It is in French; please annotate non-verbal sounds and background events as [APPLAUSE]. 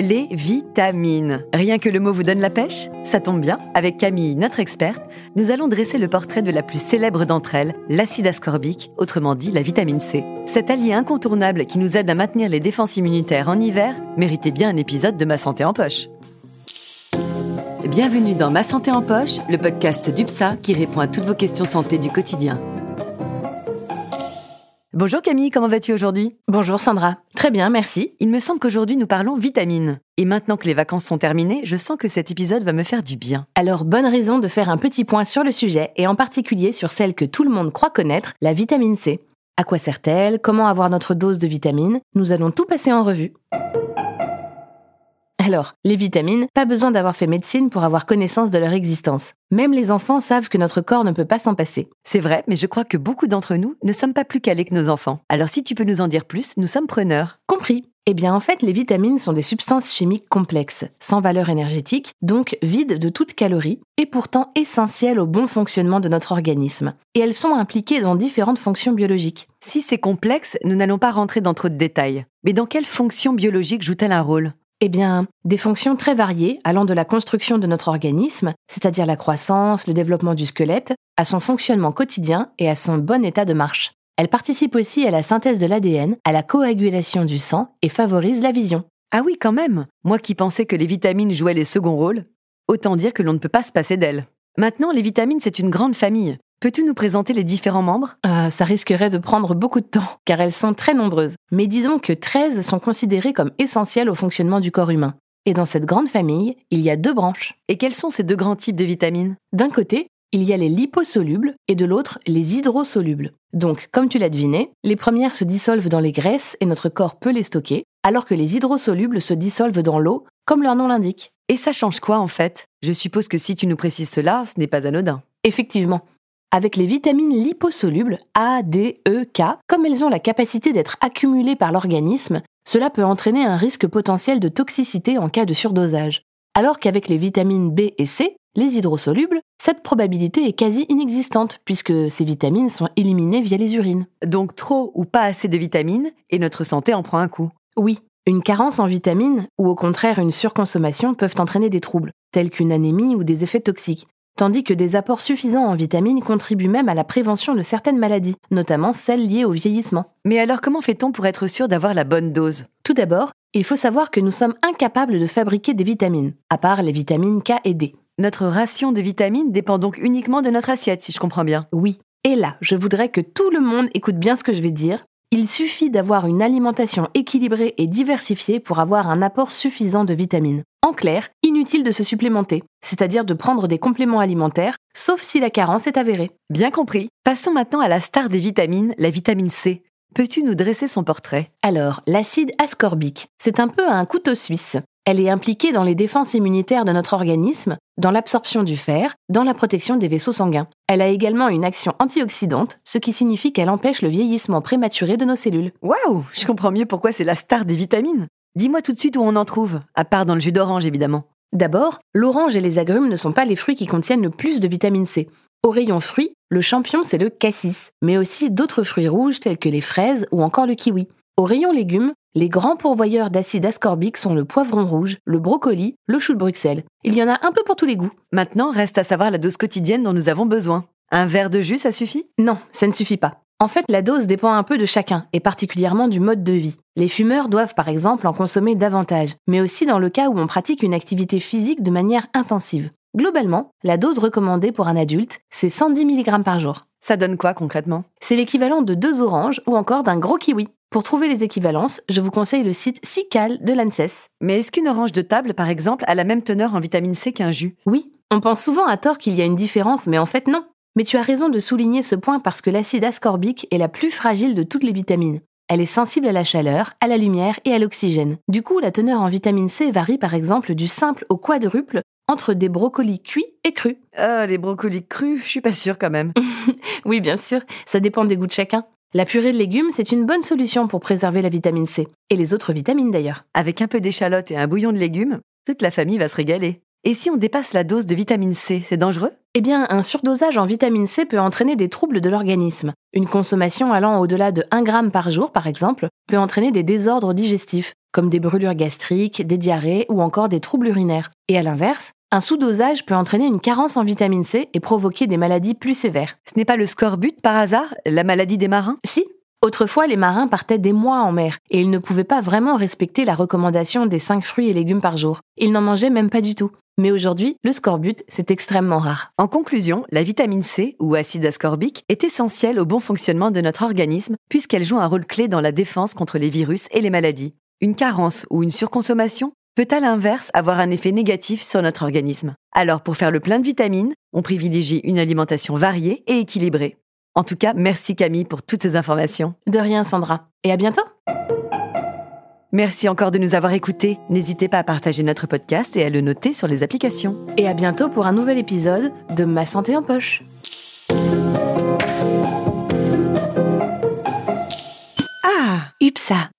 Les vitamines. Rien que le mot vous donne la pêche? Ça tombe bien, avec Camille, notre experte, nous allons dresser le portrait de la plus célèbre d'entre elles, l'acide ascorbique, autrement dit la vitamine C. Cet allié incontournable qui nous aide à maintenir les défenses immunitaires en hiver méritait bien un épisode de Ma Santé en Poche. Bienvenue dans Ma Santé en Poche, le podcast d'UPSA qui répond à toutes vos questions santé du quotidien. Bonjour Camille, comment vas-tu aujourd'hui? Bonjour Sandra, très bien, merci. Il me semble qu'aujourd'hui nous parlons vitamines. Et maintenant que les vacances sont terminées, je sens que cet épisode va me faire du bien. Alors bonne raison de faire un petit point sur le sujet et en particulier sur celle que tout le monde croit connaître, la vitamine C. À quoi sert-elle? Comment avoir notre dose de vitamine Nous allons tout passer en revue. Alors, les vitamines, pas besoin d'avoir fait médecine pour avoir connaissance de leur existence. Même les enfants savent que notre corps ne peut pas s'en passer. C'est vrai, mais je crois que beaucoup d'entre nous ne sommes pas plus calés que nos enfants. Alors si tu peux nous en dire plus, nous sommes preneurs. Compris. Eh bien en fait, les vitamines sont des substances chimiques complexes, sans valeur énergétique, donc vides de toute calorie, et pourtant essentielles au bon fonctionnement de notre organisme. Et elles sont impliquées dans différentes fonctions biologiques. Si c'est complexe, nous n'allons pas rentrer dans trop de détails. Mais dans quelle fonction biologique joue-t-elle un rôle? Eh bien, des fonctions très variées allant de la construction de notre organisme, c'est-à-dire la croissance, le développement du squelette, à son fonctionnement quotidien et à son bon état de marche. Elle participe aussi à la synthèse de l'ADN, à la coagulation du sang et favorise la vision. Ah oui, quand même Moi qui pensais que les vitamines jouaient les seconds rôles, autant dire que l'on ne peut pas se passer d'elles. Maintenant, les vitamines, c'est une grande famille. Peux-tu nous présenter les différents membres? Euh, Ça risquerait de prendre beaucoup de temps, car elles sont très nombreuses. Mais disons que 13 sont considérées comme essentielles au fonctionnement du corps humain. Et dans cette grande famille, il y a deux branches. Et quels sont ces deux grands types de vitamines? D'un côté, il y a les liposolubles et de l'autre, les hydrosolubles. Donc, comme tu l'as deviné, les premières se dissolvent dans les graisses et notre corps peut les stocker, alors que les hydrosolubles se dissolvent dans l'eau, comme leur nom l'indique. Et ça change quoi en fait? Je suppose que si tu nous précises cela, ce n'est pas anodin. Effectivement, avec les vitamines liposolubles A, D, E, K, comme elles ont la capacité d'être accumulées par l'organisme, cela peut entraîner un risque potentiel de toxicité en cas de surdosage. Alors qu'avec les vitamines B et C, les hydrosolubles, cette probabilité est quasi inexistante puisque ces vitamines sont éliminées via les urines. Donc trop ou pas assez de vitamines et notre santé en prend un coup? Oui, une carence en vitamines ou au contraire une surconsommation peuvent entraîner des troubles, tels qu'une anémie ou des effets toxiques, tandis que des apports suffisants en vitamines contribuent même à la prévention de certaines maladies, notamment celles liées au vieillissement. Mais alors comment fait-on pour être sûr d'avoir la bonne dose? Tout d'abord, il faut savoir que nous sommes incapables de fabriquer des vitamines, à part les vitamines K et D. Notre ration de vitamines dépend donc uniquement de notre assiette, si je comprends bien. Oui. Et là, je voudrais que tout le monde écoute bien ce que je vais dire. Il suffit d'avoir une alimentation équilibrée et diversifiée pour avoir un apport suffisant de vitamines. En clair, inutile de se supplémenter, c'est-à-dire de prendre des compléments alimentaires, sauf si la carence est avérée. Bien compris. Passons maintenant à la star des vitamines, la vitamine C. Peux-tu nous dresser son portrait? Alors, l'acide ascorbique, c'est un peu un couteau suisse. Elle est impliquée dans les défenses immunitaires de notre organisme, dans l'absorption du fer, dans la protection des vaisseaux sanguins. Elle a également une action antioxydante, ce qui signifie qu'elle empêche le vieillissement prématuré de nos cellules. Waouh Je comprends mieux pourquoi c'est la star des vitamines. Dis-moi tout de suite où on en trouve, à part dans le jus d'orange évidemment. D'abord, l'orange et les agrumes ne sont pas les fruits qui contiennent le plus de vitamine C. Au rayon fruits, le champion c'est le cassis, mais aussi d'autres fruits rouges tels que les fraises ou encore le kiwi. Au rayon légumes, les grands pourvoyeurs d'acide ascorbique sont le poivron rouge, le brocoli, le chou de Bruxelles. Il y en a un peu pour tous les goûts. Maintenant, reste à savoir la dose quotidienne dont nous avons besoin. Un verre de jus, ça suffit? Non, ça ne suffit pas. En fait, la dose dépend un peu de chacun, et particulièrement du mode de vie. Les fumeurs doivent par exemple en consommer davantage, mais aussi dans le cas où on pratique une activité physique de manière intensive. Globalement, la dose recommandée pour un adulte, c'est 110 mg par jour. Ça donne quoi concrètement? C'est l'équivalent de deux oranges ou encore d'un gros kiwi. Pour trouver les équivalences, je vous conseille le site SICAL de l'ANSES. Mais est-ce qu'une orange de table, par exemple, a la même teneur en vitamine C qu'un jus? Oui, on pense souvent à tort qu'il y a une différence, mais en fait non. Mais tu as raison de souligner ce point parce que l'acide ascorbique est la plus fragile de toutes les vitamines. Elle est sensible à la chaleur, à la lumière et à l'oxygène. Du coup, la teneur en vitamine C varie par exemple du simple au quadruple entre des brocolis cuits et crus. Ah, les brocolis crus, je suis pas sûre quand même. [LAUGHS] oui, bien sûr, ça dépend des goûts de chacun. La purée de légumes, c'est une bonne solution pour préserver la vitamine C, et les autres vitamines d'ailleurs. Avec un peu d'échalote et un bouillon de légumes, toute la famille va se régaler. Et si on dépasse la dose de vitamine C, c'est dangereux? Eh bien, un surdosage en vitamine C peut entraîner des troubles de l'organisme. Une consommation allant au-delà de 1 g par jour, par exemple, peut entraîner des désordres digestifs, comme des brûlures gastriques, des diarrhées ou encore des troubles urinaires. Et à l'inverse, un sous-dosage peut entraîner une carence en vitamine C et provoquer des maladies plus sévères. Ce n'est pas le scorbut par hasard, la maladie des marins? Si, Autrefois, les marins partaient des mois en mer et ils ne pouvaient pas vraiment respecter la recommandation des 5 fruits et légumes par jour. Ils n'en mangeaient même pas du tout. Mais aujourd'hui, le scorbut, c'est extrêmement rare. En conclusion, la vitamine C, ou acide ascorbique, est essentielle au bon fonctionnement de notre organisme puisqu'elle joue un rôle clé dans la défense contre les virus et les maladies. Une carence ou une surconsommation? Peut à l'inverse avoir un effet négatif sur notre organisme. Alors pour faire le plein de vitamines, on privilégie une alimentation variée et équilibrée. En tout cas, merci Camille pour toutes ces informations. De rien Sandra. Et à bientôt Merci encore de nous avoir écoutés. N'hésitez pas à partager notre podcast et à le noter sur les applications. Et à bientôt pour un nouvel épisode de Ma santé en poche. Ah, UPSA